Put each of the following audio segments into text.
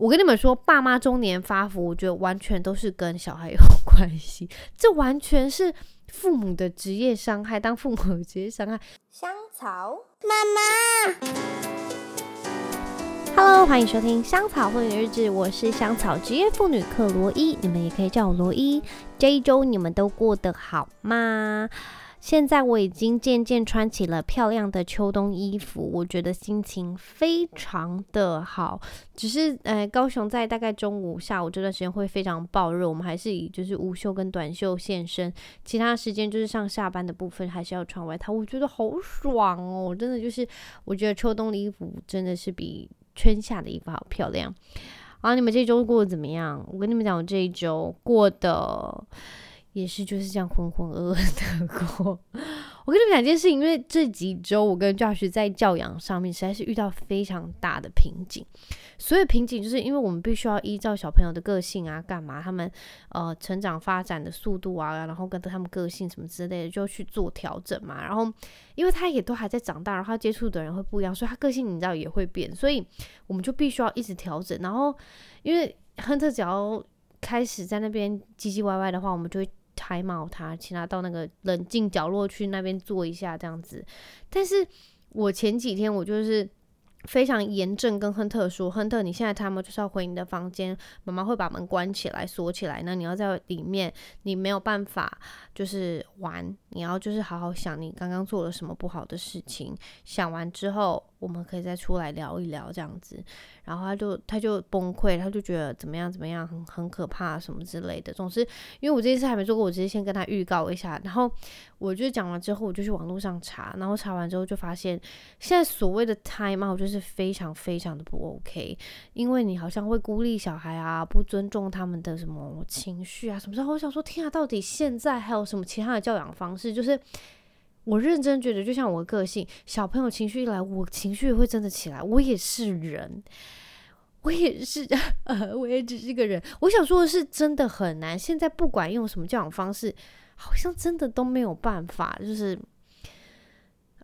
我跟你们说，爸妈中年发福，我觉得完全都是跟小孩有关系，这完全是父母的职业伤害。当父母的职业伤害，香草妈妈，Hello，欢迎收听香草妇女日志，我是香草职业妇女克罗伊，你们也可以叫我罗伊。这一周你们都过得好吗？现在我已经渐渐穿起了漂亮的秋冬衣服，我觉得心情非常的好。只是，呃，高雄在大概中午、下午这段时间会非常爆热，我们还是以就是无袖跟短袖现身，其他时间就是上下班的部分还是要穿外套。我觉得好爽哦，真的就是，我觉得秋冬的衣服真的是比春夏的衣服好漂亮。好，你们这周过得怎么样？我跟你们讲，我这一周过得。也是就是这样浑浑噩噩的过。我跟你们讲一件事情，因为这几周我跟 Josh 在教养上面实在是遇到非常大的瓶颈。所以瓶颈就是因为我们必须要依照小朋友的个性啊，干嘛他们呃成长发展的速度啊，然后跟着他们个性什么之类的，就去做调整嘛。然后因为他也都还在长大，然后接触的人会不一样，所以他个性你知道也会变，所以我们就必须要一直调整。然后因为亨特只要开始在那边唧唧歪歪的话，我们就会。拆帽他，请他到那个冷静角落去那边坐一下，这样子。但是我前几天我就是非常严正跟亨特说：“亨特，你现在他们就是要回你的房间，妈妈会把门关起来锁起来，那你要在里面，你没有办法就是玩，你要就是好好想你刚刚做了什么不好的事情，想完之后。”我们可以再出来聊一聊这样子，然后他就他就崩溃，他就觉得怎么样怎么样很很可怕什么之类的。总之，因为我这一次还没做过，我直接先跟他预告一下。然后我就讲完之后，我就去网络上查，然后查完之后就发现，现在所谓的 time out 就是非常非常的不 OK，因为你好像会孤立小孩啊，不尊重他们的什么情绪啊什么时候。我想说，天啊，到底现在还有什么其他的教养方式？就是。我认真觉得，就像我的个性，小朋友情绪一来，我情绪也会真的起来。我也是人，我也是，呃，我也只是个人。我想说的是，真的很难。现在不管用什么教养方式，好像真的都没有办法。就是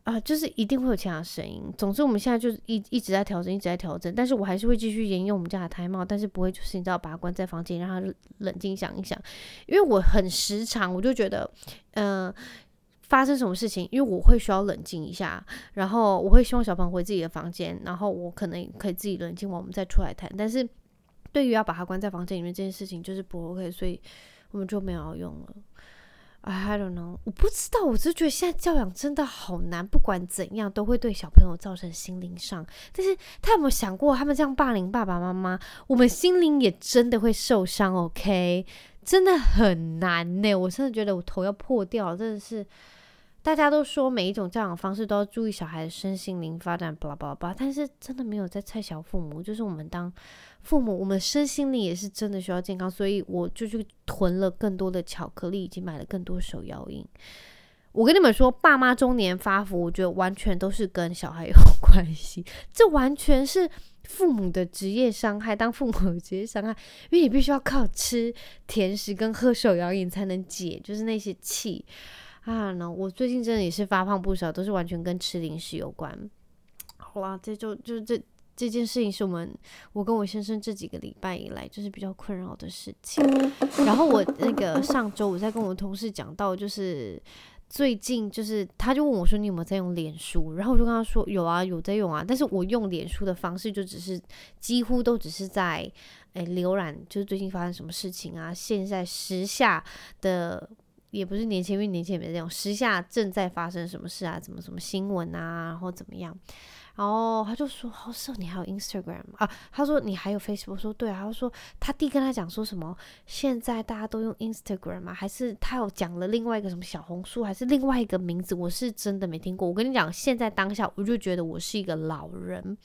啊、就是一定会有其他声音。总之，我们现在就是一一直在调整，一直在调整。但是我还是会继续沿用我们家的胎帽，但是不会就是你知道，把它关在房间，让他冷静想一想。因为我很时常，我就觉得，嗯、发生什么事情？因为我会需要冷静一下，然后我会希望小朋友回自己的房间，然后我可能可以自己冷静完，我们再出来谈。但是对于要把他关在房间里面这件事情，就是不 OK，所以我们就没有用了。I don't know，我不知道，我就觉得现在教养真的好难，不管怎样都会对小朋友造成心灵上。但是他有没有想过，他们这样霸凌爸爸妈妈，我们心灵也真的会受伤？OK，真的很难呢，我真的觉得我头要破掉了，真的是。大家都说每一种教养方式都要注意小孩的身心灵发展，巴拉巴拉巴拉，但是真的没有在菜小父母，就是我们当父母，我们身心灵也是真的需要健康，所以我就去囤了更多的巧克力，以及买了更多手摇饮。我跟你们说，爸妈中年发福，我觉得完全都是跟小孩有 关系，这完全是父母的职业伤害。当父母的职业伤害，因为你必须要靠吃甜食跟喝手摇饮才能解，就是那些气。啊，那我最近真的也是发胖不少，都是完全跟吃零食有关。好啦，这就就这这件事情是我们我跟我先生这几个礼拜以来就是比较困扰的事情。然后我那个上周我在跟我同事讲到，就是最近就是他就问我说，你有没有在用脸书？然后我就跟他说有啊，有在用啊。但是我用脸书的方式就只是几乎都只是在诶浏览，就是最近发生什么事情啊，现在时下的。也不是年轻，因为年轻也没这种时下正在发生什么事啊，怎么什么新闻啊，然后怎么样？然后他就说：“好、哦，是你还有 Instagram 啊？”他说：“你还有 Facebook？” 说：“对啊。”他说：“他弟跟他讲说什么？现在大家都用 Instagram 吗？还是他有讲了另外一个什么小红书，还是另外一个名字？我是真的没听过。我跟你讲，现在当下我就觉得我是一个老人。”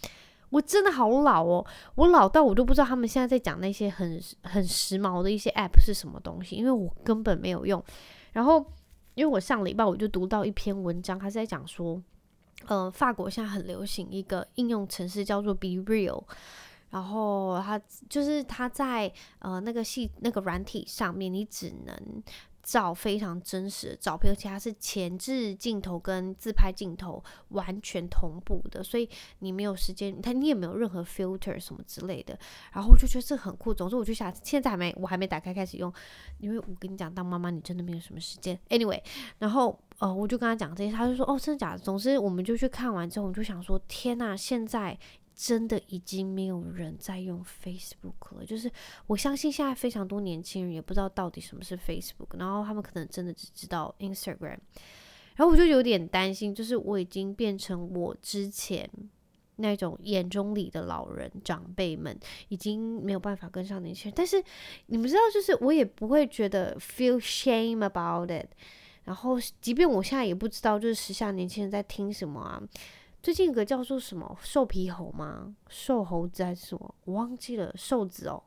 我真的好老哦，我老到我都不知道他们现在在讲那些很很时髦的一些 app 是什么东西，因为我根本没有用。然后，因为我上礼拜我就读到一篇文章，他是在讲说，呃，法国现在很流行一个应用程式叫做 Be Real，然后它就是它在呃那个系那个软体上面，你只能。照非常真实的照片，而且它是前置镜头跟自拍镜头完全同步的，所以你没有时间，它你也没有任何 filter 什么之类的。然后我就觉得这很酷。总之，我就想现在还没，我还没打开开始用，因为我跟你讲，当妈妈你真的没有什么时间。Anyway，然后呃，我就跟他讲这些，他就说哦，真的假的？总之，我们就去看完之后，我就想说，天呐，现在。真的已经没有人在用 Facebook 了，就是我相信现在非常多年轻人也不知道到底什么是 Facebook，然后他们可能真的只知道 Instagram，然后我就有点担心，就是我已经变成我之前那种眼中里的老人长辈们，已经没有办法跟上年轻人，但是你们知道，就是我也不会觉得 feel shame about it，然后即便我现在也不知道，就是时下年轻人在听什么啊。最近有个叫做什么瘦皮猴吗？瘦猴子还是什么？我忘记了，瘦子哦，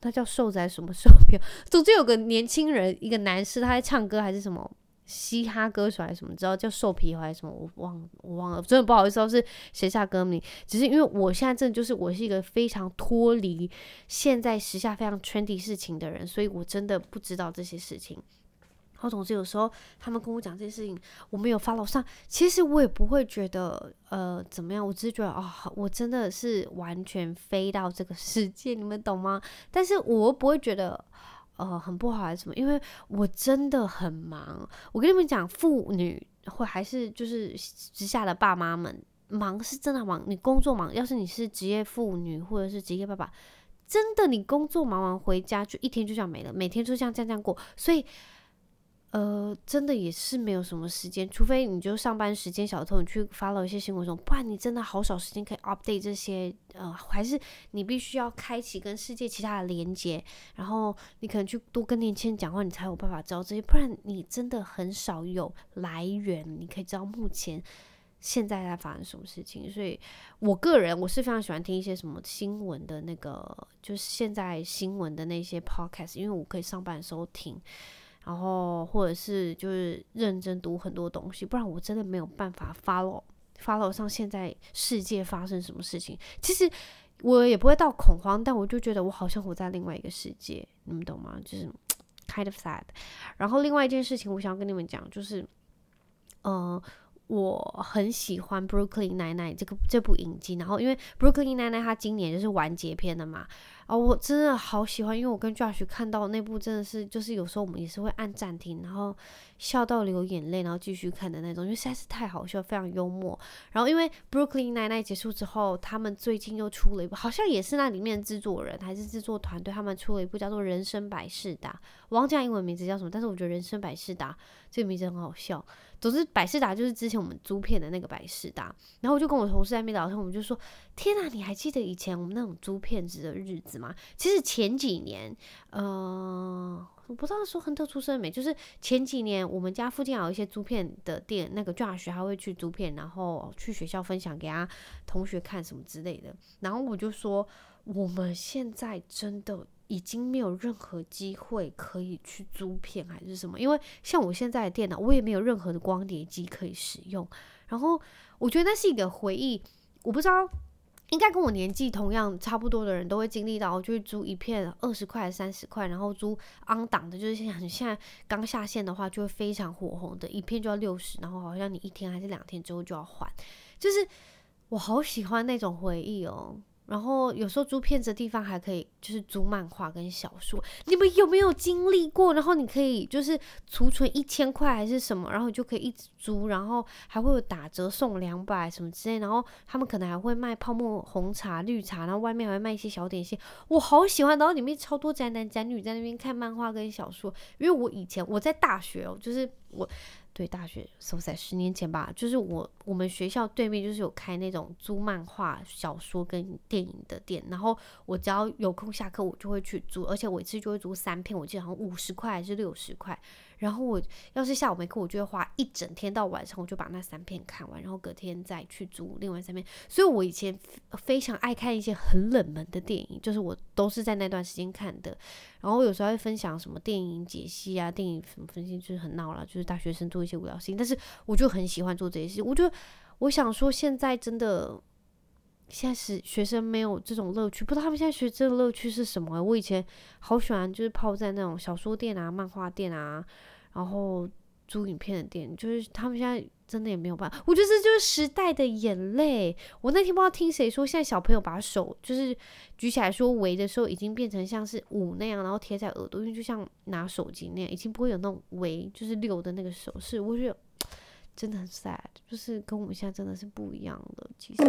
他叫瘦子还是什么 瘦皮？总之有个年轻人，一个男士，他在唱歌还是什么嘻哈歌手还是什么？知道叫瘦皮猴还是什么？我忘，我忘了，真的不好意思，是写下歌名。只是因为我现在真的就是我是一个非常脱离现在时下非常 trendy 事情的人，所以我真的不知道这些事情。然后总之有时候他们跟我讲这些事情，我没有 follow 上，其实我也不会觉得呃怎么样，我只是觉得哦，我真的是完全飞到这个世界，你们懂吗？但是我不会觉得呃很不好还是什么，因为我真的很忙。我跟你们讲，妇女或还是就是之下的爸妈们忙是真的忙，你工作忙，要是你是职业妇女或者是职业爸爸，真的你工作忙完回家就一天就这样没了，每天就这样这样这样过，所以。呃，真的也是没有什么时间，除非你就上班时间小偷，你去 follow 一些新闻什么，不然你真的好少时间可以 update 这些。呃，还是你必须要开启跟世界其他的连接，然后你可能去多跟年轻人讲话，你才有办法知道这些，不然你真的很少有来源，你可以知道目前现在在发生什么事情。所以我个人我是非常喜欢听一些什么新闻的那个，就是现在新闻的那些 podcast，因为我可以上班的时候听。然后，或者是就是认真读很多东西，不然我真的没有办法 follow follow 上现在世界发生什么事情。其实我也不会到恐慌，但我就觉得我好像活在另外一个世界，你们懂吗？就是 kind of sad。然后另外一件事情，我想要跟你们讲，就是，呃，我很喜欢 Brooklyn 奶奶这个这部影集。然后因为 Brooklyn 奶奶》她今年就是完结篇的嘛。哦，我真的好喜欢，因为我跟 Josh 看到那部真的是，就是有时候我们也是会按暂停，然后笑到流眼泪，然后继续看的那种，因为实在是太好笑，非常幽默。然后因为 Brooklyn Nine-Nine 结束之后，他们最近又出了一部，好像也是那里面制作人还是制作团队，他们出了一部叫做《人生百事达》，我忘记英文名字叫什么，但是我觉得《人生百事达》这个名字很好笑。总之，百事达就是之前我们租片的那个百事达。然后我就跟我同事在那边聊天，我们就说：“天哪，你还记得以前我们那种租片子的日子吗？”其实前几年，呃，我不知道说亨特出生没，就是前几年我们家附近有一些租片的店，那个 Josh 还会去租片，然后去学校分享给他同学看什么之类的。然后我就说，我们现在真的。已经没有任何机会可以去租片还是什么，因为像我现在的电脑，我也没有任何的光碟机可以使用。然后我觉得那是一个回忆，我不知道，应该跟我年纪同样差不多的人都会经历到，就是租一片二十块、三十块，然后租昂档的，就是像 现在刚下线的话，就会非常火红的一片就要六十，然后好像你一天还是两天之后就要还，就是我好喜欢那种回忆哦。然后有时候租片子的地方还可以，就是租漫画跟小说。你们有没有经历过？然后你可以就是储存一千块还是什么，然后就可以一直租，然后还会有打折送两百什么之类。然后他们可能还会卖泡沫红茶、绿茶，然后外面还会卖一些小点心。我好喜欢。然后里面超多宅男宅女在那边看漫画跟小说。因为我以前我在大学哦，就是我。对，大学是在十年前吧，就是我我们学校对面就是有开那种租漫画、小说跟电影的店，然后我只要有空下课，我就会去租，而且我一次就会租三片，我记得好像五十块还是六十块。然后我要是下午没课，我就会花一整天到晚上，我就把那三片看完，然后隔天再去租另外三片。所以我以前非常爱看一些很冷门的电影，就是我都是在那段时间看的。然后有时候会分享什么电影解析啊，电影什么分析，就是很闹了，就是大学生做一些无聊事情。但是我就很喜欢做这些事情。我就我想说，现在真的。现在是学生没有这种乐趣，不知道他们现在学这个乐趣是什么？我以前好喜欢，就是泡在那种小说店啊、漫画店啊，然后租影片的店，就是他们现在真的也没有办法。我觉得这就是时代的眼泪。我那天不知道听谁说，现在小朋友把手就是举起来说围的时候，已经变成像是捂那样，然后贴在耳朵，因为就像拿手机那样，已经不会有那种围，就是六的那个手势。我觉得。真的很 sad，就是跟我们现在真的是不一样的。其实，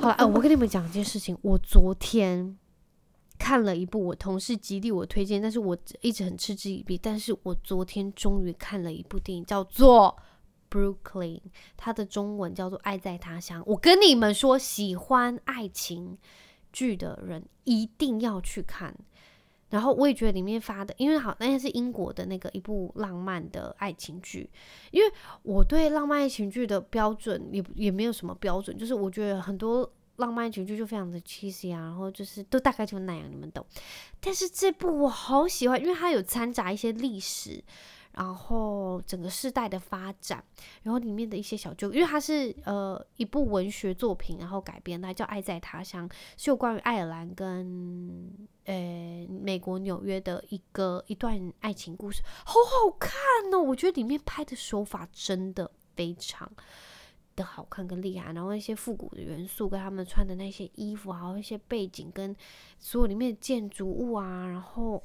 好了，呃，我跟你们讲一件事情，我昨天看了一部我同事极力我推荐，但是我一直很嗤之以鼻。但是我昨天终于看了一部电影，叫做《Brooklyn》，它的中文叫做《爱在他乡》。我跟你们说，喜欢爱情剧的人一定要去看。然后我也觉得里面发的，因为好，那是英国的那个一部浪漫的爱情剧。因为我对浪漫爱情剧的标准也也没有什么标准，就是我觉得很多浪漫爱情剧就非常的 cheesy 啊，然后就是都大概就那样，你们懂。但是这部我好喜欢，因为它有掺杂一些历史。然后整个世代的发展，然后里面的一些小旧，因为它是呃一部文学作品，然后改编，它叫《爱在他乡》，是有关于爱尔兰跟呃美国纽约的一个一段爱情故事，好好看哦！我觉得里面拍的手法真的非常的好看跟厉害，然后一些复古的元素跟他们穿的那些衣服，还有一些背景跟所有里面的建筑物啊，然后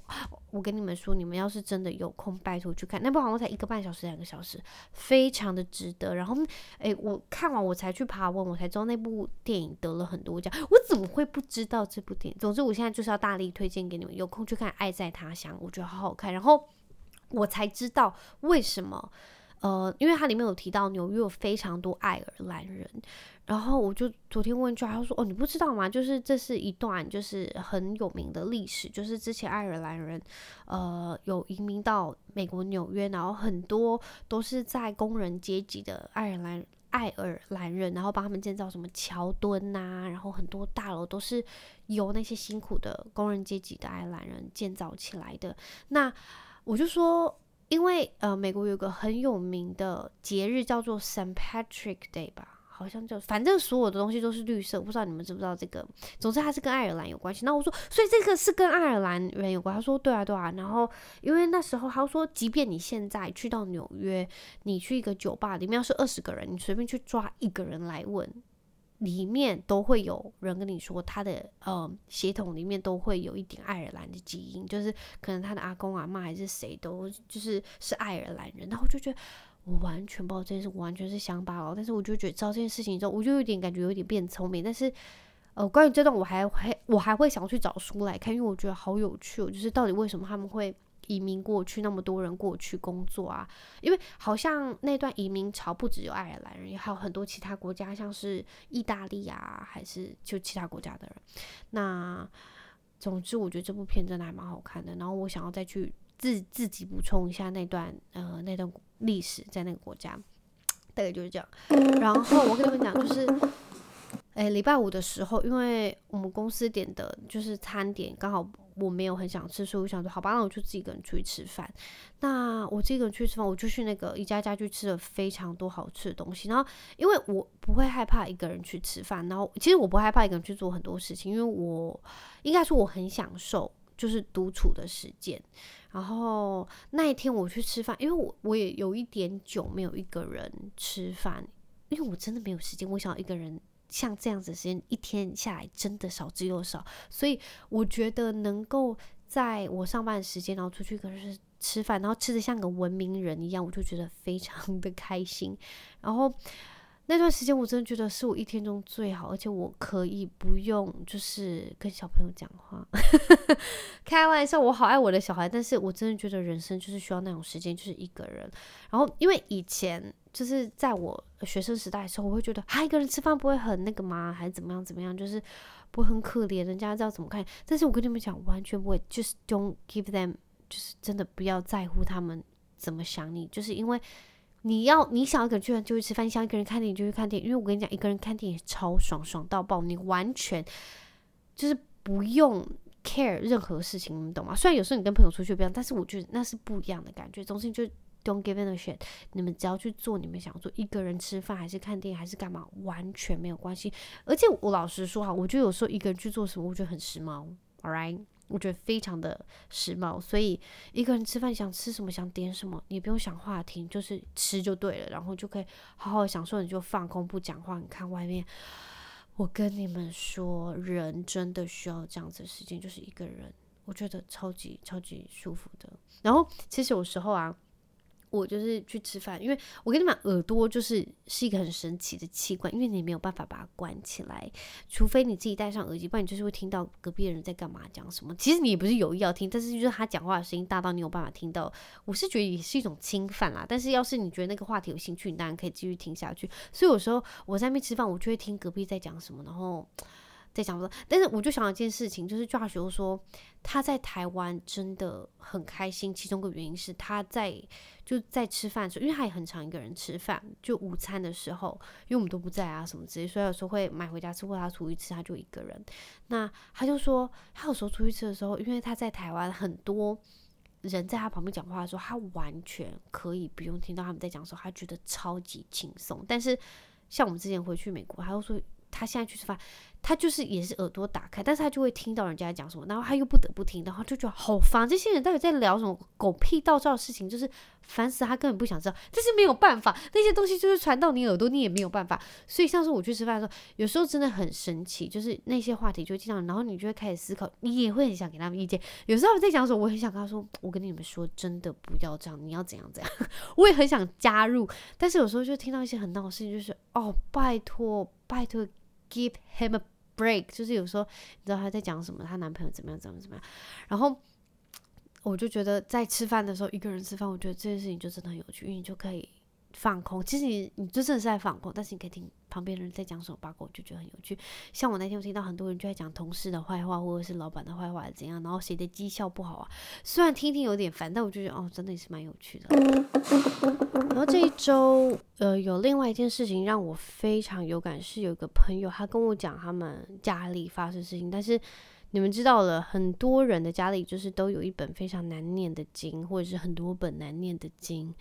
我跟你们说，你们要是真的有空，拜托去看那部，好像才一个半小时两个小时，非常的值得。然后诶，我看完我才去爬文，我才知道那部电影得了很多奖，我怎么会不知道这部电影？总之，我现在就是要大力推荐给你们，有空去看《爱在他乡》，我觉得好好看。然后我才知道为什么。呃，因为它里面有提到纽约有非常多爱尔兰人，然后我就昨天问 j 他说：“哦，你不知道吗？就是这是一段就是很有名的历史，就是之前爱尔兰人呃有移民到美国纽约，然后很多都是在工人阶级的爱尔兰爱尔兰人，然后帮他们建造什么桥墩呐、然后很多大楼都是由那些辛苦的工人阶级的爱尔兰人建造起来的。那我就说。”因为呃，美国有个很有名的节日叫做 Saint Patrick Day 吧，好像就反正所有的东西都是绿色，我不知道你们知不知道这个？总之它是跟爱尔兰有关系。那我说，所以这个是跟爱尔兰人有关？他说对啊对啊。然后因为那时候他说，即便你现在去到纽约，你去一个酒吧，里面要是二十个人，你随便去抓一个人来问。里面都会有人跟你说，他的呃血统里面都会有一点爱尔兰的基因，就是可能他的阿公阿嬷还是谁都就是是爱尔兰人。然后我就觉得我完全不知道这件事，完全是乡巴佬。但是我就觉得知道这件事情之后，我就有点感觉有点变聪明。但是呃，关于这段我还会我还会想去找书来看，因为我觉得好有趣，就是到底为什么他们会。移民过去那么多人过去工作啊，因为好像那段移民潮不只有爱尔兰人，也还有很多其他国家，像是意大利啊，还是就其他国家的人。那总之，我觉得这部片真的还蛮好看的。然后我想要再去自自己补充一下那段呃那段历史在那个国家，大概就是这样。然后我跟你们讲，就是诶礼拜五的时候，因为我们公司点的就是餐点刚好。我没有很想吃，所以我想说，好吧，那我就自己一个人出去吃饭。那我自己一个人去吃饭，我就去那个一家家去吃了非常多好吃的东西。然后，因为我不会害怕一个人去吃饭，然后其实我不害怕一个人去做很多事情，因为我应该说我很享受就是独处的时间。然后那一天我去吃饭，因为我我也有一点久没有一个人吃饭，因为我真的没有时间，我想要一个人。像这样子时间一天下来真的少之又少，所以我觉得能够在我上班时间，然后出去可是吃饭，然后吃得像个文明人一样，我就觉得非常的开心。然后那段时间我真的觉得是我一天中最好，而且我可以不用就是跟小朋友讲话，开玩笑，我好爱我的小孩，但是我真的觉得人生就是需要那种时间，就是一个人。然后因为以前。就是在我学生时代的时候，我会觉得，还一个人吃饭不会很那个吗？还是怎么样怎么样？就是不会很可怜，人家知道怎么看。但是我跟你们讲，完全不会，就是 don't give them，就是真的不要在乎他们怎么想你，就是因为你要你想一个人去就去吃饭，你想一个人看电影就去看电影。因为我跟你讲，一个人看电影超爽，爽到爆，你完全就是不用 care 任何事情，你懂吗？虽然有时候你跟朋友出去不一样，但是我觉得那是不一样的感觉。总之就。Don't give it a shit，你们只要去做你们想做，一个人吃饭还是看电影还是干嘛，完全没有关系。而且我老实说哈，我觉得有时候一个人去做什么，我觉得很时髦，all right。我觉得非常的时髦，所以一个人吃饭想吃什么想点什么，你不用想话题，就是吃就对了，然后就可以好好享受，你就放空不讲话，你看外面。我跟你们说，人真的需要这样子的时间，就是一个人，我觉得超级超级舒服的。然后其实有时候啊。我就是去吃饭，因为我跟你讲，耳朵就是是一个很神奇的器官，因为你没有办法把它关起来，除非你自己戴上耳机，不然你就是会听到隔壁的人在干嘛，讲什么。其实你也不是有意要听，但是就是他讲话的声音大到你有办法听到。我是觉得也是一种侵犯啦。但是要是你觉得那个话题有兴趣，你当然可以继续听下去。所以有时候我在那边吃饭，我就会听隔壁在讲什么，然后。在讲说，但是我就想到一件事情，就是 Josh 说他在台湾真的很开心，其中一个原因是他在就在吃饭的时候，因为他也很常一个人吃饭，就午餐的时候，因为我们都不在啊什么之类，所以有时候会买回家吃，或他出去吃，他就一个人。那他就说，他有时候出去吃的时候，因为他在台湾，很多人在他旁边讲话的时候，他完全可以不用听到他们在讲的时候，他觉得超级轻松。但是像我们之前回去美国，他就说。他现在去吃饭，他就是也是耳朵打开，但是他就会听到人家讲什么，然后他又不得不听，然后就觉得好烦。这些人到底在聊什么狗屁倒灶的事情，就是烦死他，根本不想知道。但是没有办法，那些东西就是传到你耳朵，你也没有办法。所以像是我去吃饭的时候，有时候真的很神奇，就是那些话题就会听到，然后你就会开始思考，你也会很想给他们意见。有时候我在讲的时候，我很想跟他说：“我跟你们说，真的不要这样，你要怎样怎样。”我也很想加入，但是有时候就听到一些很闹的事情，就是哦，拜托，拜托。Give him a break，就是有时候你知道她在讲什么，她男朋友怎么样，怎么怎么样，然后我就觉得在吃饭的时候一个人吃饭，我觉得这件事情就真的很有趣，因为你就可以。放空，其实你你就真的是在放空，但是你可以听旁边的人在讲什么八卦，我就觉得很有趣。像我那天我听到很多人就在讲同事的坏话，或者是老板的坏话怎样，然后谁的绩效不好啊。虽然听听有点烦，但我就觉得哦，真的也是蛮有趣的。然后这一周，呃，有另外一件事情让我非常有感，是有一个朋友他跟我讲他们家里发生事情，但是你们知道了，很多人的家里就是都有一本非常难念的经，或者是很多本难念的经。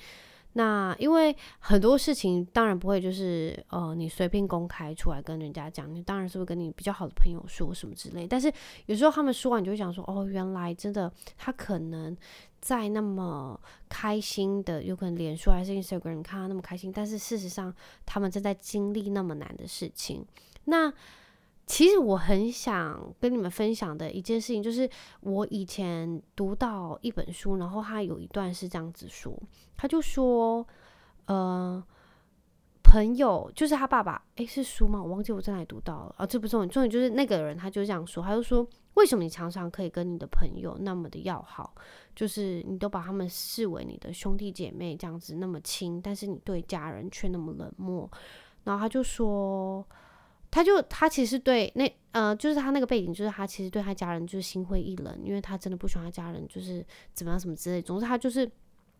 那因为很多事情当然不会就是呃你随便公开出来跟人家讲，你当然是会跟你比较好的朋友说什么之类。但是有时候他们说完，你就会想说哦，原来真的他可能在那么开心的，有可能脸书还是 Instagram 看他那么开心，但是事实上他们正在经历那么难的事情。那其实我很想跟你们分享的一件事情，就是我以前读到一本书，然后他有一段是这样子说，他就说，呃，朋友就是他爸爸，诶，是书吗？我忘记我在哪里读到了啊，这不重点，重点就是那个人他就这样说，他就说，为什么你常常可以跟你的朋友那么的要好，就是你都把他们视为你的兄弟姐妹这样子那么亲，但是你对家人却那么冷漠，然后他就说。他就他其实对那呃，就是他那个背景，就是他其实对他家人就是心灰意冷，因为他真的不喜欢他家人，就是怎么样什么之类。总之他就是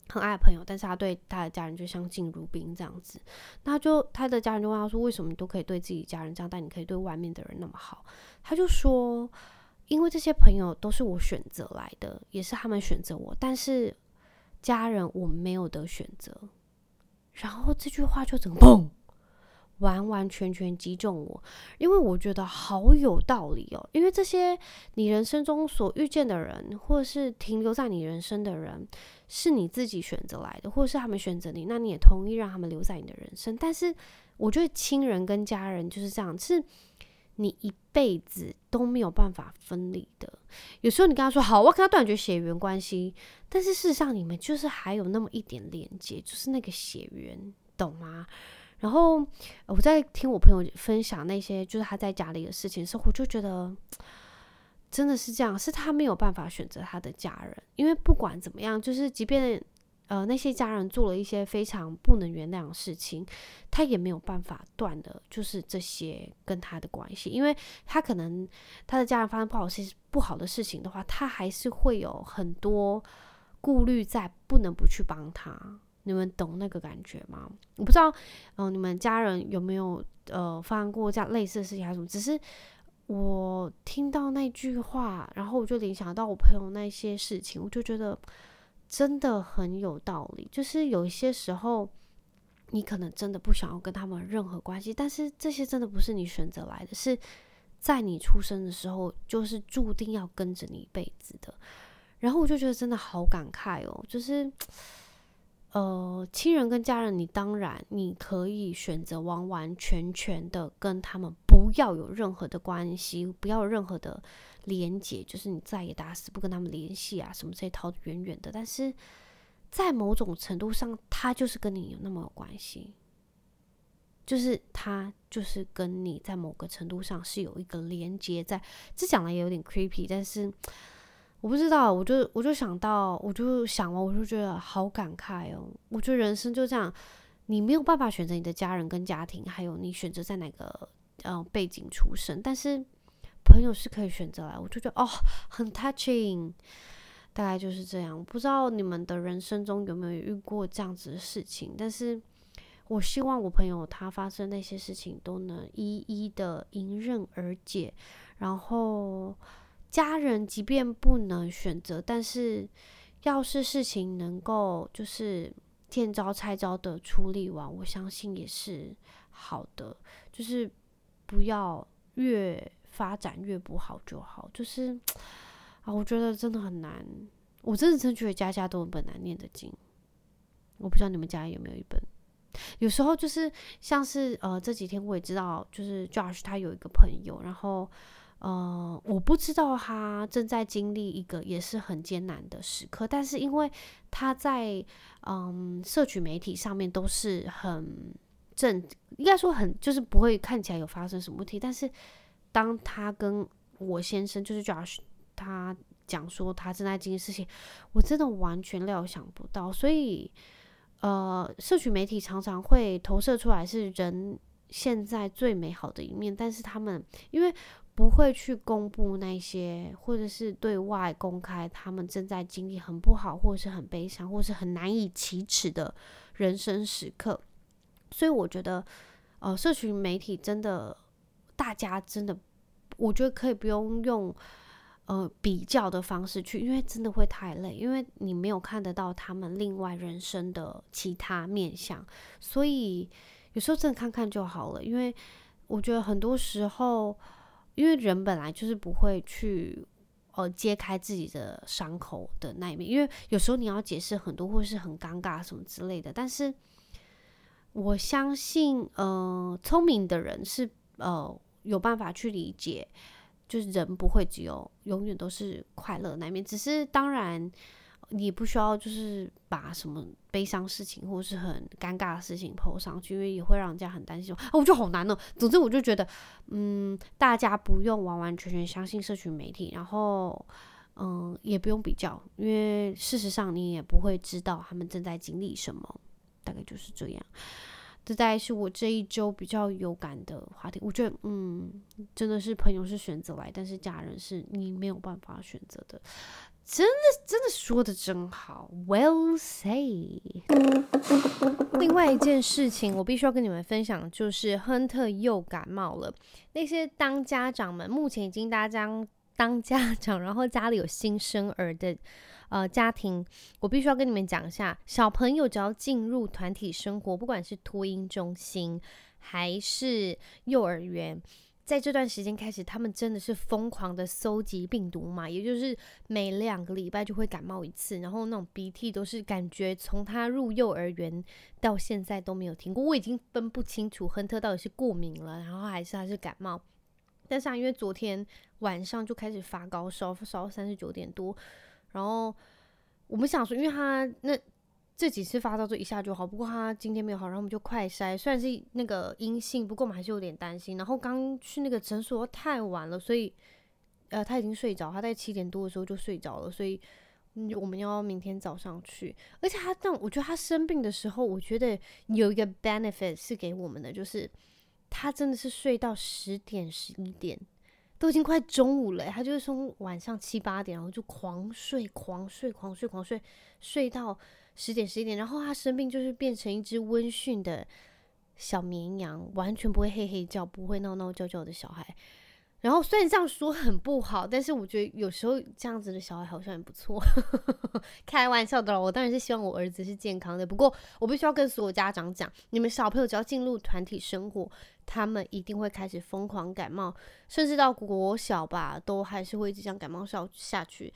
很爱朋友，但是他对他的家人就相敬如宾这样子。那就他的家人就问他说：“为什么你都可以对自己家人这样，但你可以对外面的人那么好？”他就说：“因为这些朋友都是我选择来的，也是他们选择我，但是家人我没有得选择。”然后这句话就整个砰。完完全全击中我，因为我觉得好有道理哦。因为这些你人生中所遇见的人，或者是停留在你人生的人，是你自己选择来的，或者是他们选择你，那你也同意让他们留在你的人生。但是，我觉得亲人跟家人就是这样，是你一辈子都没有办法分离的。有时候你跟他说好，我跟他断绝血缘关系，但是事实上你们就是还有那么一点连接，就是那个血缘，懂吗？然后我在听我朋友分享那些就是他在家里的事情时候，我就觉得真的是这样，是他没有办法选择他的家人，因为不管怎么样，就是即便呃那些家人做了一些非常不能原谅的事情，他也没有办法断的，就是这些跟他的关系，因为他可能他的家人发生不好事不好的事情的话，他还是会有很多顾虑在，不能不去帮他。你们懂那个感觉吗？我不知道，嗯、你们家人有没有呃发生过这样类似的事情还是什么？只是我听到那句话，然后我就联想到我朋友那些事情，我就觉得真的很有道理。就是有一些时候，你可能真的不想要跟他们任何关系，但是这些真的不是你选择来的，是在你出生的时候就是注定要跟着你一辈子的。然后我就觉得真的好感慨哦，就是。呃，亲人跟家人，你当然你可以选择完完全全的跟他们不要有任何的关系，不要有任何的连接，就是你再也打死不跟他们联系啊，什么这些逃得远远的。但是在某种程度上，他就是跟你有那么有关系，就是他就是跟你在某个程度上是有一个连接在。这讲来也有点 creepy，但是。我不知道，我就我就想到，我就想了，我就觉得好感慨哦。我觉得人生就这样，你没有办法选择你的家人跟家庭，还有你选择在哪个呃背景出生，但是朋友是可以选择来。我就觉得哦，很 touching，大概就是这样。不知道你们的人生中有没有遇过这样子的事情，但是我希望我朋友他发生那些事情都能一一的迎刃而解，然后。家人即便不能选择，但是要是事情能够就是见招拆招的处理完，我相信也是好的。就是不要越发展越不好就好。就是啊，我觉得真的很难。我真的真觉得家家都有本难念的经。我不知道你们家有没有一本。有时候就是像是呃这几天我也知道，就是 Josh 他有一个朋友，然后。呃，我不知道他正在经历一个也是很艰难的时刻，但是因为他在嗯社群媒体上面都是很正，应该说很就是不会看起来有发生什么问题，但是当他跟我先生就是 Josh 他讲说他正在经历事情，我真的完全料想不到，所以呃社群媒体常常会投射出来是人现在最美好的一面，但是他们因为。不会去公布那些，或者是对外公开他们正在经历很不好，或者是很悲伤，或是很难以启齿的人生时刻。所以我觉得，呃，社群媒体真的，大家真的，我觉得可以不用用呃比较的方式去，因为真的会太累，因为你没有看得到他们另外人生的其他面相。所以有时候真的看看就好了，因为我觉得很多时候。因为人本来就是不会去呃揭开自己的伤口的那一面，因为有时候你要解释很多，或是很尴尬什么之类的。但是我相信，呃，聪明的人是呃有办法去理解，就是人不会只有永远都是快乐那一面，只是当然。你不需要就是把什么悲伤事情或是很尴尬的事情抛上去，因为也会让人家很担心。啊，我觉得好难哦。总之，我就觉得，嗯，大家不用完完全全相信社群媒体，然后，嗯，也不用比较，因为事实上你也不会知道他们正在经历什么。大概就是这样。这大概是我这一周比较有感的话题。我觉得，嗯，真的是朋友是选择来，但是家人是你没有办法选择的。真的，真的说的真好，Well say。另外一件事情，我必须要跟你们分享，就是亨特又感冒了。那些当家长们，目前已经大家当家长，然后家里有新生儿的呃家庭，我必须要跟你们讲一下，小朋友只要进入团体生活，不管是托婴中心还是幼儿园。在这段时间开始，他们真的是疯狂的搜集病毒嘛，也就是每两个礼拜就会感冒一次，然后那种鼻涕都是感觉从他入幼儿园到现在都没有停过。我已经分不清楚亨特到底是过敏了，然后还是还是感冒。但是啊，因为昨天晚上就开始发高烧，烧到三十九点多，然后我们想说，因为他那。这几次发烧就一下就好，不过他今天没有好，然后我们就快筛，虽然是那个阴性，不过我们还是有点担心。然后刚去那个诊所太晚了，所以呃他已经睡着，他在七点多的时候就睡着了，所以我们要明天早上去。而且他但我觉得他生病的时候，我觉得有一个 benefit 是给我们的，就是他真的是睡到十点十一点，都已经快中午了，他就是从晚上七八点然后就狂睡狂睡狂睡狂睡，睡到。十点十一点，然后他生病就是变成一只温驯的小绵羊，完全不会嘿嘿叫，不会闹闹叫叫的小孩。然后虽然这样说很不好，但是我觉得有时候这样子的小孩好像也不错。开玩笑的了，我当然是希望我儿子是健康的。不过我必须要跟所有家长讲，你们小朋友只要进入团体生活，他们一定会开始疯狂感冒，甚至到国小吧，都还是会一直这样感冒下下去。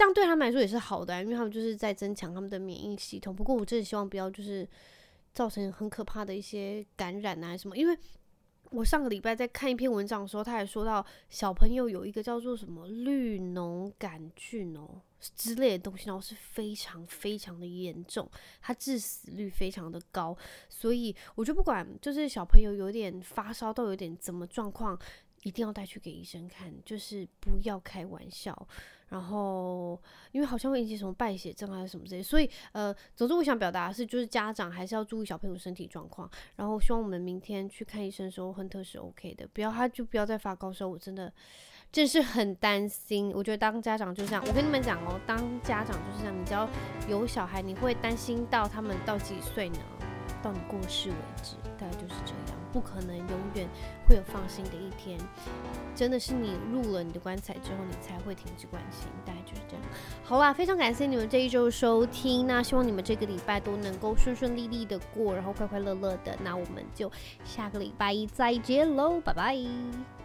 这样对他们来说也是好的，因为他们就是在增强他们的免疫系统。不过我真的希望不要就是造成很可怕的一些感染啊什么，因为。我上个礼拜在看一篇文章的时候，他还说到小朋友有一个叫做什么绿脓杆菌哦之类的东西，然后是非常非常的严重，它致死率非常的高，所以我就不管就是小朋友有点发烧到有点怎么状况，一定要带去给医生看，就是不要开玩笑。然后，因为好像会引起什么败血症还是什么之类，所以呃，总之我想表达的是，就是家长还是要注意小朋友身体状况。然后希望我们明天去看医生的时候，亨特是 OK 的，不要他就不要再发高烧。我真的真是很担心。我觉得当家长就这样，我跟你们讲哦，当家长就是这样，你只要有小孩，你会担心到他们到几岁呢？到你过世为止，大概就是这样。不可能永远会有放心的一天，真的是你入了你的棺材之后，你才会停止关心，大概就是这样。好啦，非常感谢你们这一周收听，那希望你们这个礼拜都能够顺顺利利的过，然后快快乐乐的。那我们就下个礼拜一再见喽，拜拜。